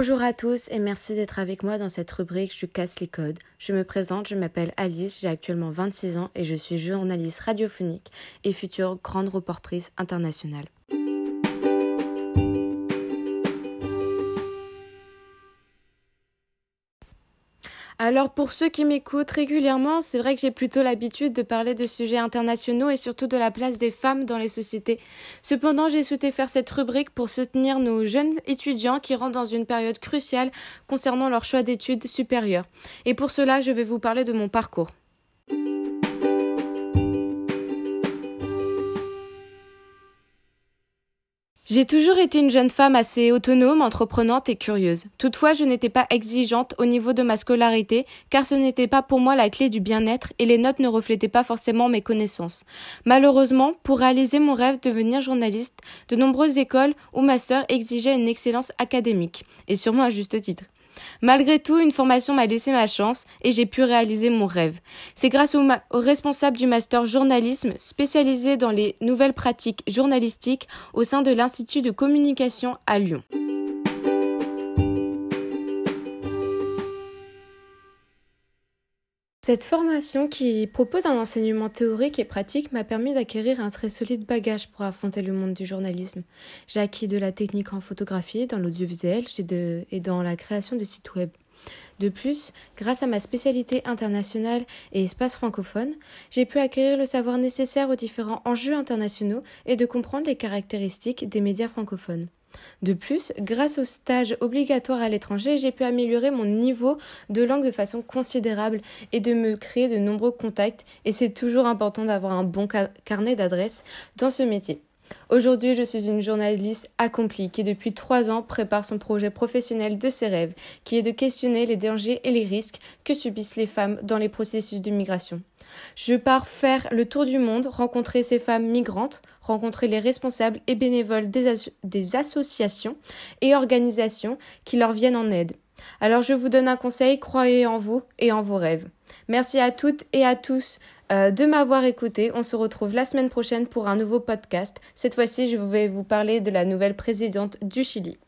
Bonjour à tous et merci d'être avec moi dans cette rubrique Je casse les codes. Je me présente, je m'appelle Alice, j'ai actuellement 26 ans et je suis journaliste radiophonique et future grande reportrice internationale. Alors pour ceux qui m'écoutent régulièrement, c'est vrai que j'ai plutôt l'habitude de parler de sujets internationaux et surtout de la place des femmes dans les sociétés. Cependant, j'ai souhaité faire cette rubrique pour soutenir nos jeunes étudiants qui rentrent dans une période cruciale concernant leur choix d'études supérieures. Et pour cela, je vais vous parler de mon parcours. J'ai toujours été une jeune femme assez autonome, entreprenante et curieuse. Toutefois, je n'étais pas exigeante au niveau de ma scolarité, car ce n'était pas pour moi la clé du bien-être et les notes ne reflétaient pas forcément mes connaissances. Malheureusement, pour réaliser mon rêve de devenir journaliste, de nombreuses écoles ou masters exigeaient une excellence académique, et sûrement à juste titre. Malgré tout, une formation m'a laissé ma chance et j'ai pu réaliser mon rêve. C'est grâce au, au, responsable du master journalisme spécialisé dans les nouvelles pratiques journalistiques au sein de l'Institut de communication à Lyon. Cette formation qui propose un enseignement théorique et pratique m'a permis d'acquérir un très solide bagage pour affronter le monde du journalisme. J'ai acquis de la technique en photographie, dans l'audiovisuel et dans la création de sites web. De plus, grâce à ma spécialité internationale et espace francophone, j'ai pu acquérir le savoir nécessaire aux différents enjeux internationaux et de comprendre les caractéristiques des médias francophones. De plus, grâce au stage obligatoire à l'étranger, j'ai pu améliorer mon niveau de langue de façon considérable et de me créer de nombreux contacts et c'est toujours important d'avoir un bon carnet d'adresses dans ce métier. Aujourd'hui, je suis une journaliste accomplie qui depuis trois ans prépare son projet professionnel de ses rêves, qui est de questionner les dangers et les risques que subissent les femmes dans les processus de migration. Je pars faire le tour du monde, rencontrer ces femmes migrantes, rencontrer les responsables et bénévoles des, associations et organisations qui leur viennent en aide. Alors je vous donne un conseil, croyez en vous et en vos rêves. Merci à toutes et à tous euh, de m'avoir écouté. On se retrouve la semaine prochaine pour un nouveau podcast. Cette fois-ci, je vais vous parler de la nouvelle présidente du Chili.